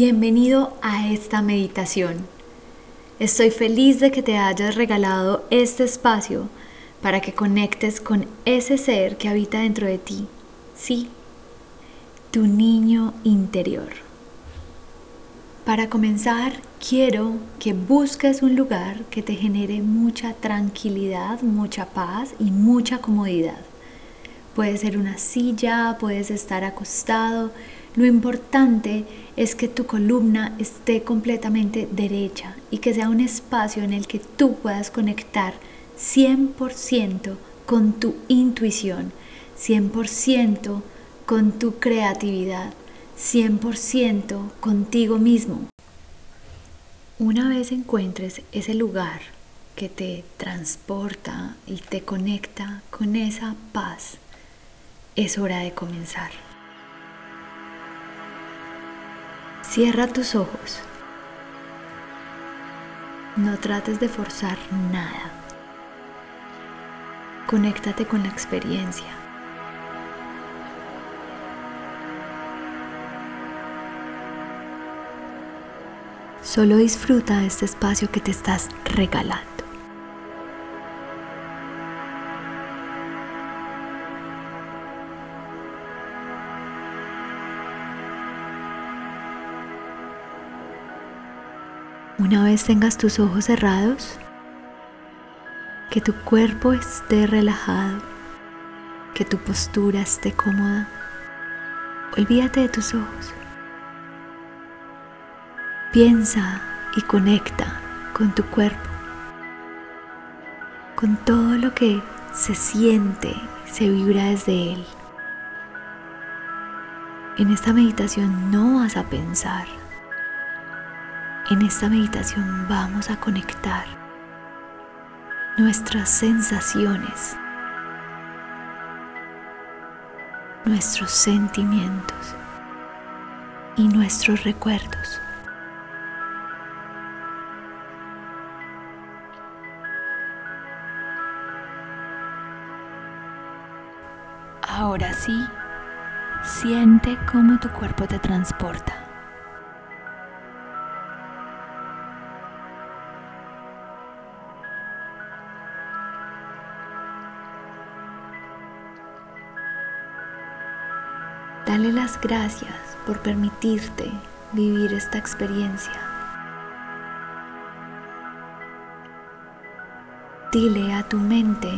Bienvenido a esta meditación. Estoy feliz de que te hayas regalado este espacio para que conectes con ese ser que habita dentro de ti. Sí, tu niño interior. Para comenzar, quiero que busques un lugar que te genere mucha tranquilidad, mucha paz y mucha comodidad. Puede ser una silla, puedes estar acostado, lo importante es que tu columna esté completamente derecha y que sea un espacio en el que tú puedas conectar 100% con tu intuición, 100% con tu creatividad, 100% contigo mismo. Una vez encuentres ese lugar que te transporta y te conecta con esa paz, es hora de comenzar. Cierra tus ojos. No trates de forzar nada. Conéctate con la experiencia. Solo disfruta este espacio que te estás regalando. Una vez tengas tus ojos cerrados, que tu cuerpo esté relajado, que tu postura esté cómoda, olvídate de tus ojos. Piensa y conecta con tu cuerpo, con todo lo que se siente, se vibra desde él. En esta meditación no vas a pensar, en esta meditación vamos a conectar nuestras sensaciones, nuestros sentimientos y nuestros recuerdos. Ahora sí, siente cómo tu cuerpo te transporta. Las gracias por permitirte vivir esta experiencia. Dile a tu mente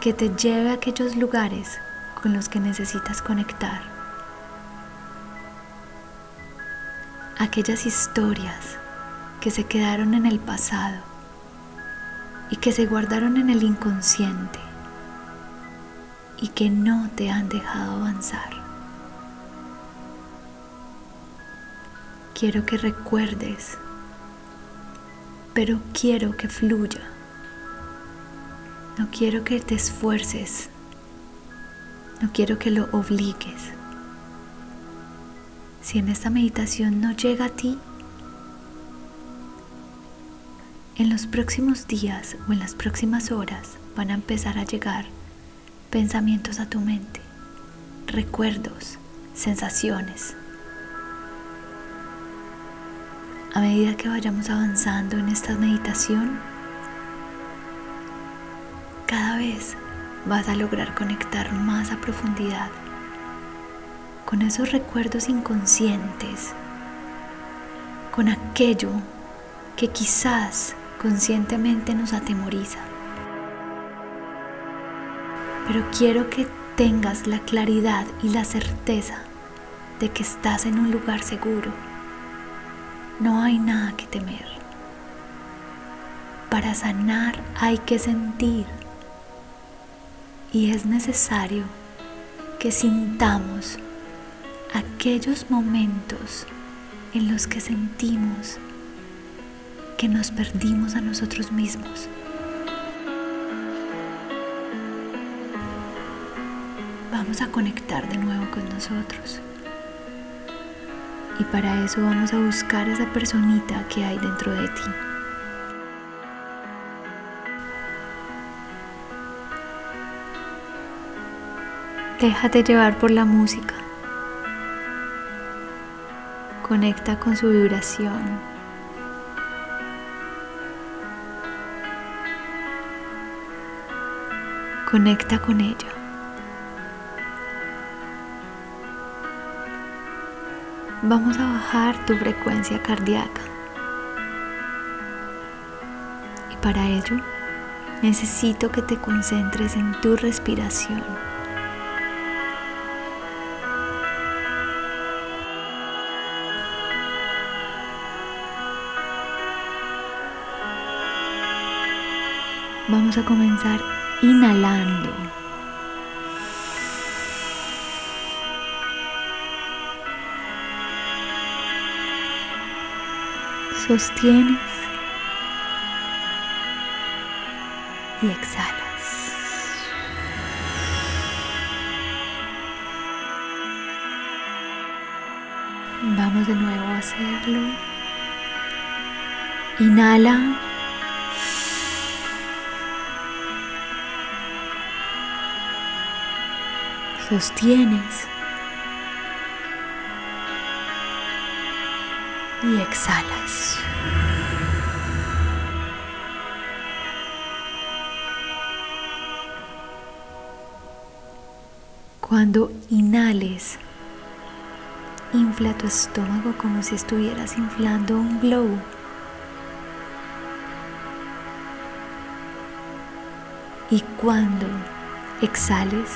que te lleve a aquellos lugares con los que necesitas conectar. Aquellas historias que se quedaron en el pasado y que se guardaron en el inconsciente y que no te han dejado avanzar. Quiero que recuerdes, pero quiero que fluya. No quiero que te esfuerces, no quiero que lo obligues. Si en esta meditación no llega a ti, en los próximos días o en las próximas horas van a empezar a llegar pensamientos a tu mente, recuerdos, sensaciones. A medida que vayamos avanzando en esta meditación, cada vez vas a lograr conectar más a profundidad con esos recuerdos inconscientes, con aquello que quizás conscientemente nos atemoriza. Pero quiero que tengas la claridad y la certeza de que estás en un lugar seguro no hay nada que temer. Para sanar hay que sentir y es necesario que sintamos aquellos momentos en los que sentimos que nos perdimos a nosotros mismos. Vamos a conectar de nuevo con nosotros. Y para eso vamos a buscar esa personita que hay dentro de ti. Déjate llevar por la música. Conecta con su vibración. Conecta con ella. Vamos a bajar tu frecuencia cardíaca. Y para ello necesito que te concentres en tu respiración. Vamos a comenzar inhalando. Sostienes y exhalas. Vamos de nuevo a hacerlo. Inhala. Sostienes. Y exhalas. Cuando inhales, infla tu estómago como si estuvieras inflando un globo. Y cuando exhales,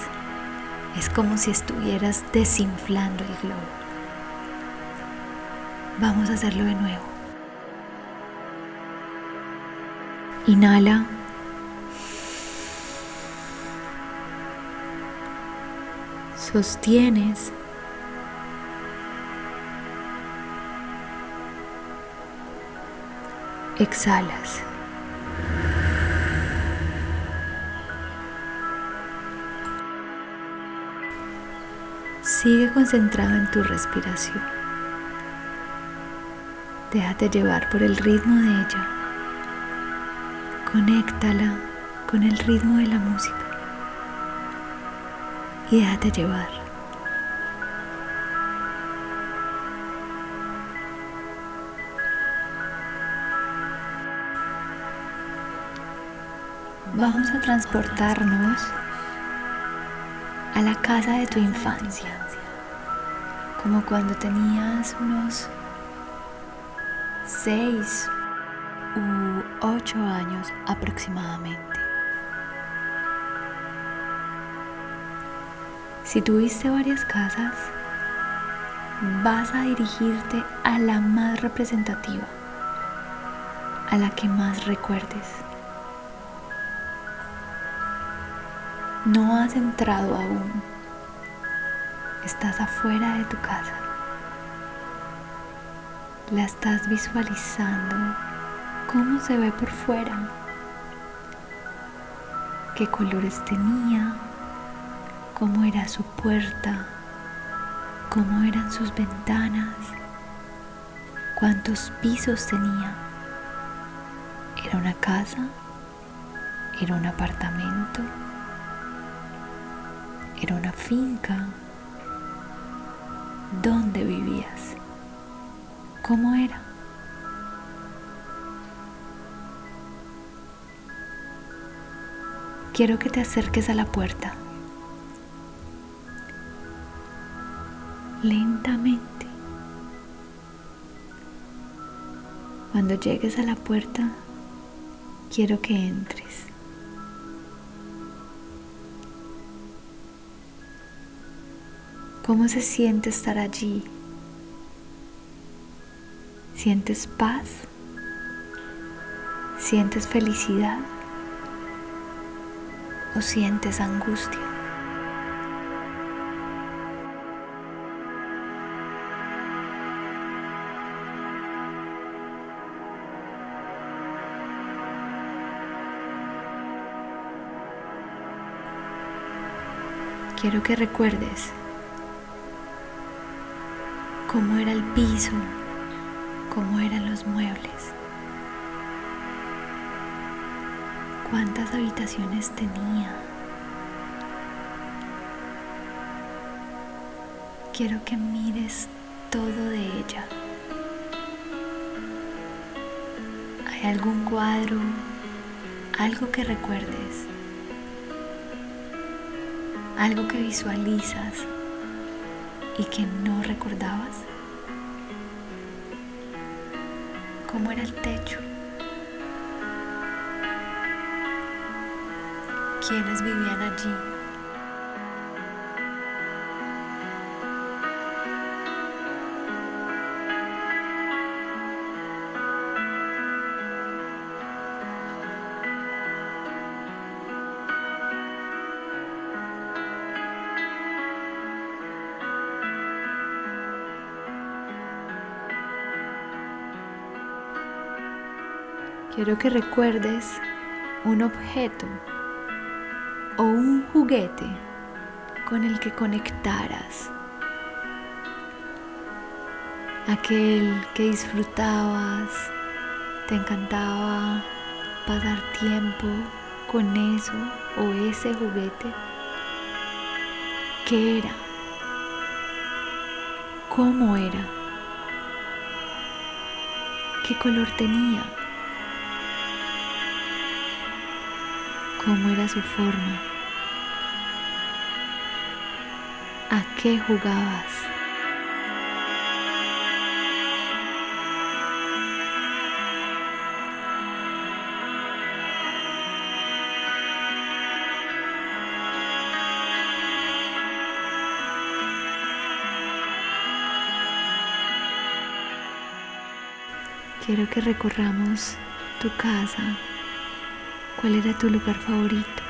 es como si estuvieras desinflando el globo. Vamos a hacerlo de nuevo. Inhala. Sostienes. Exhalas. Sigue concentrado en tu respiración. Déjate llevar por el ritmo de ella. Conéctala con el ritmo de la música. Y déjate llevar. Vamos a transportarnos a la casa de tu infancia, como cuando tenías unos seis u ocho años aproximadamente. Si tuviste varias casas, vas a dirigirte a la más representativa, a la que más recuerdes. No has entrado aún. Estás afuera de tu casa. La estás visualizando. ¿Cómo se ve por fuera? ¿Qué colores tenía? ¿Cómo era su puerta? ¿Cómo eran sus ventanas? ¿Cuántos pisos tenía? ¿Era una casa? ¿Era un apartamento? Era una finca. ¿Dónde vivías? ¿Cómo era? Quiero que te acerques a la puerta. Lentamente. Cuando llegues a la puerta, quiero que entres. ¿Cómo se siente estar allí? ¿Sientes paz? ¿Sientes felicidad? ¿O sientes angustia? Quiero que recuerdes cómo era el piso, cómo eran los muebles, cuántas habitaciones tenía. Quiero que mires todo de ella. ¿Hay algún cuadro, algo que recuerdes? algo que visualizas y que no recordabas? ¿Cómo era el techo? ¿Quiénes vivían allí? Quiero que recuerdes un objeto o un juguete con el que conectaras. Aquel que disfrutabas, te encantaba pasar tiempo con eso o ese juguete. ¿Qué era? ¿Cómo era? ¿Qué color tenía? Cómo era su forma, a qué jugabas. Quiero que recorramos tu casa ¿Cuál era tu lugar favorito?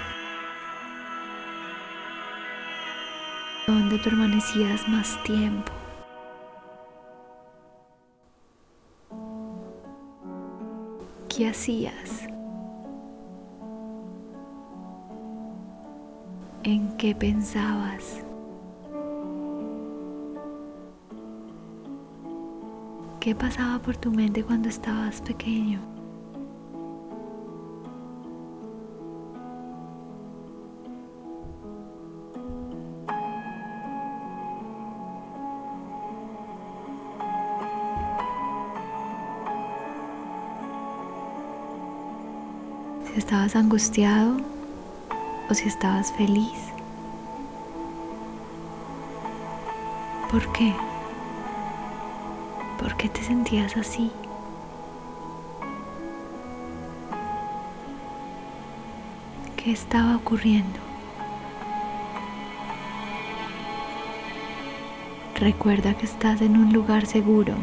¿Dónde permanecías más tiempo? ¿Qué hacías? ¿En qué pensabas? ¿Qué pasaba por tu mente cuando estabas pequeño? Si estabas angustiado o si estabas feliz. ¿Por qué? ¿Por qué te sentías así? ¿Qué estaba ocurriendo? Recuerda que estás en un lugar seguro.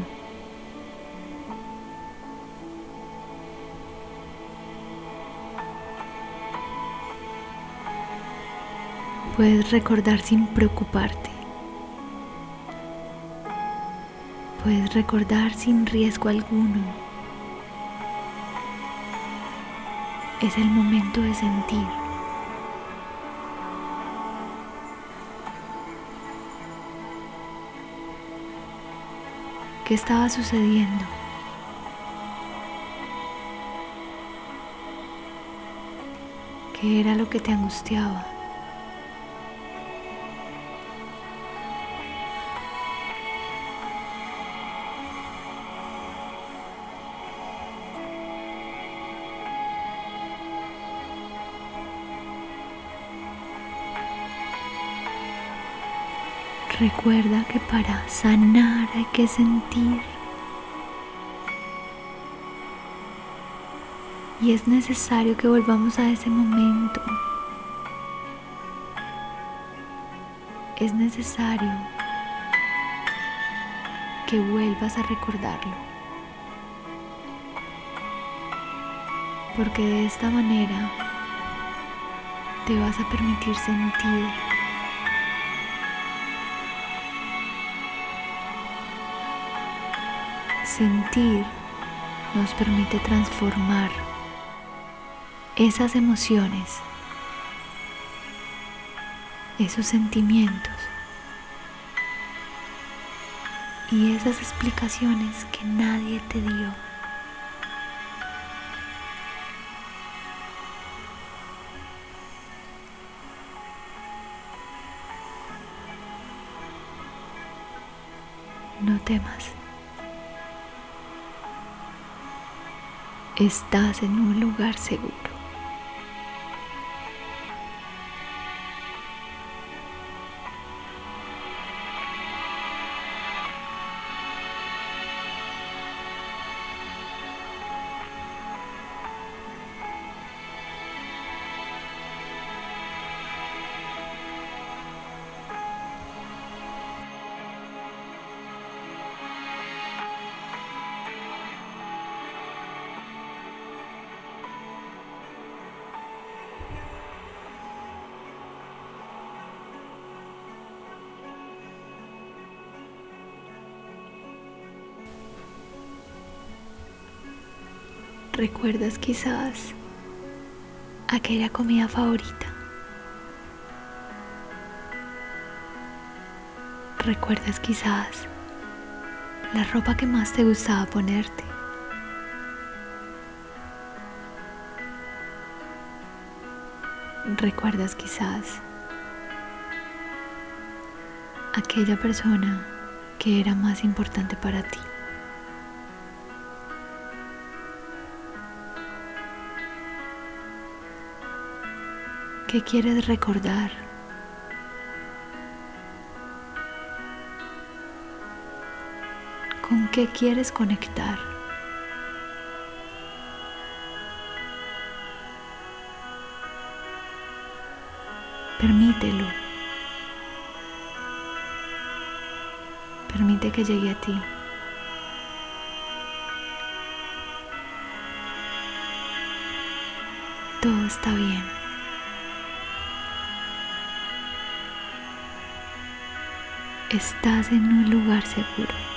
Puedes recordar sin preocuparte. Puedes recordar sin riesgo alguno. Es el momento de sentir. ¿Qué estaba sucediendo? ¿Qué era lo que te angustiaba? Recuerda que para sanar hay que sentir. Y es necesario que volvamos a ese momento. Es necesario que vuelvas a recordarlo. Porque de esta manera te vas a permitir sentir sentir nos permite transformar esas emociones, esos sentimientos y esas explicaciones que nadie te dio. No temas. Estás en un lugar seguro. ¿Recuerdas quizás aquella comida favorita? ¿Recuerdas quizás la ropa que más te gustaba ponerte? ¿Recuerdas quizás aquella persona que era más importante para ti? ¿Qué quieres recordar? ¿Con qué quieres conectar? Permítelo. Permite que llegue a ti. Todo está bien. Estás en un lugar seguro.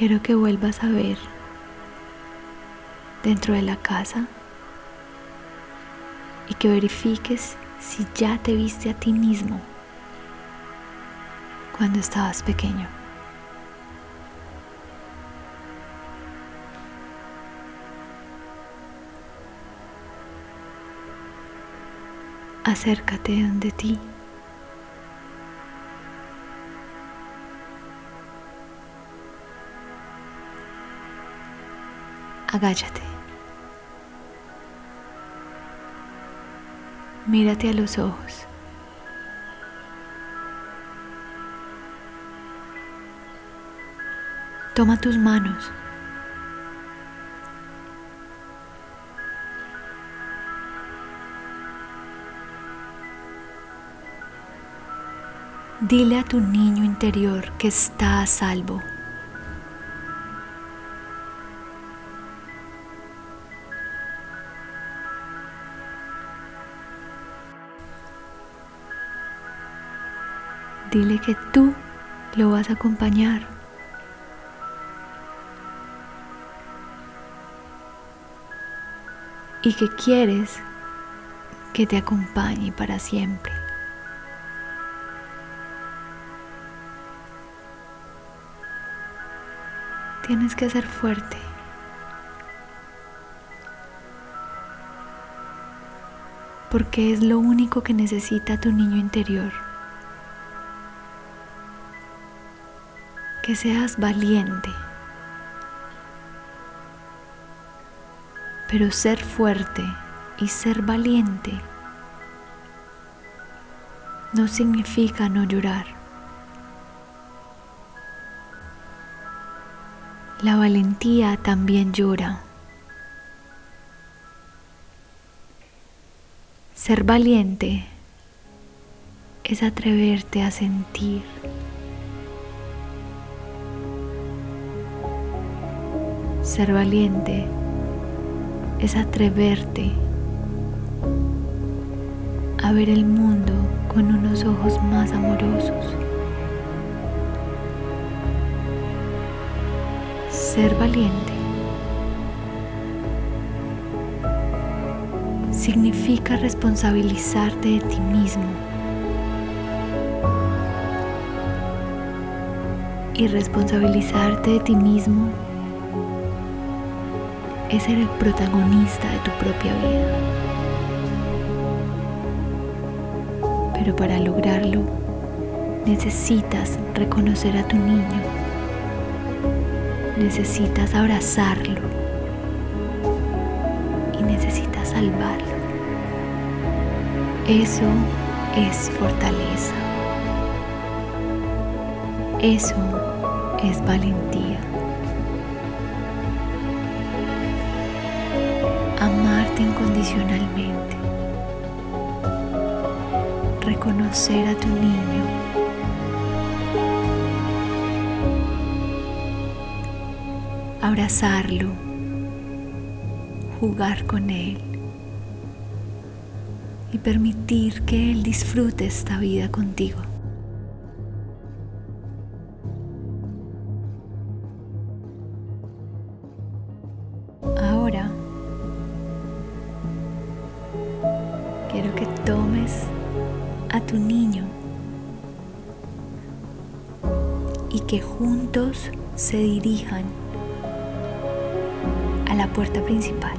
Quiero que vuelvas a ver dentro de la casa y que verifiques si ya te viste a ti mismo cuando estabas pequeño. Acércate donde ti. Agáchate. Mírate a los ojos. Toma tus manos. Dile a tu niño interior que está a salvo. Dile que tú lo vas a acompañar. Y que quieres que te acompañe para siempre. Tienes que ser fuerte. Porque es lo único que necesita tu niño interior. Que seas valiente. Pero ser fuerte y ser valiente no significa no llorar. La valentía también llora. Ser valiente es atreverte a sentir. Ser valiente es atreverte a ver el mundo con unos ojos más amorosos. Ser valiente significa responsabilizarte de ti mismo y responsabilizarte de ti mismo es ser el protagonista de tu propia vida. Pero para lograrlo necesitas reconocer a tu niño. Necesitas abrazarlo. Y necesitas salvarlo. Eso es fortaleza. Eso es valentía. Amarte incondicionalmente. Reconocer a tu niño. Abrazarlo. Jugar con él. Y permitir que él disfrute esta vida contigo. A la puerta principal.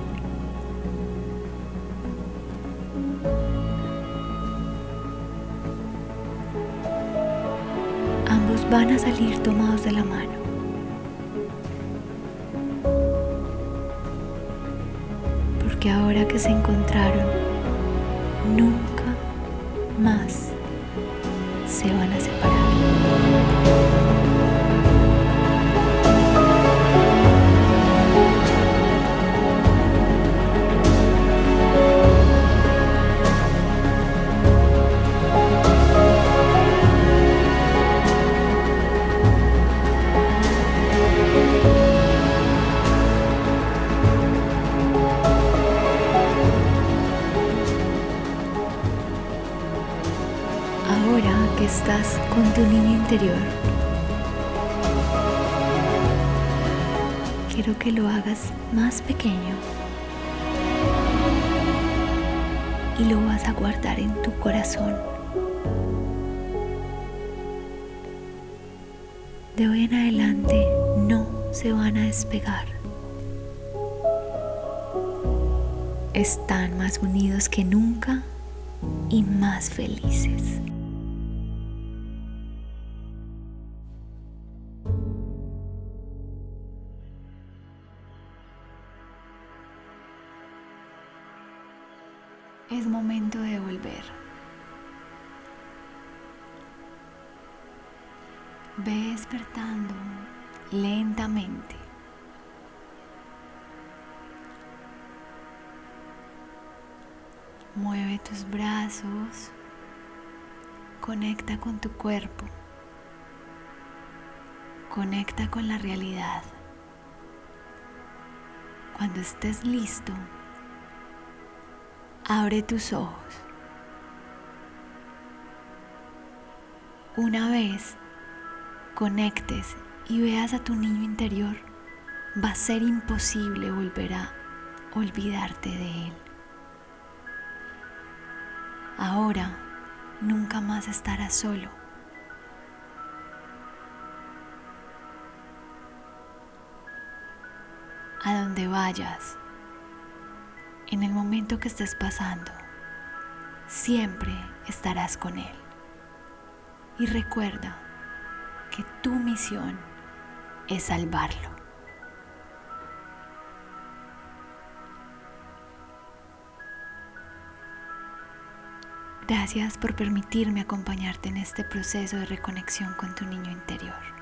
Ambos van a salir tomados de la mano. Porque ahora que se encontraron, nunca más estás con tu niño interior. Quiero que lo hagas más pequeño y lo vas a guardar en tu corazón. De hoy en adelante no se van a despegar. Están más unidos que nunca y más felices. Es momento de volver. Ve despertando lentamente. Mueve tus brazos, conecta con tu cuerpo, conecta con la realidad. Cuando estés listo, Abre tus ojos. Una vez conectes y veas a tu niño interior, va a ser imposible volver a olvidarte de él. Ahora nunca más estarás solo. A donde vayas, en el momento que estés pasando, siempre estarás con Él. Y recuerda que tu misión es salvarlo. Gracias por permitirme acompañarte en este proceso de reconexión con tu niño interior.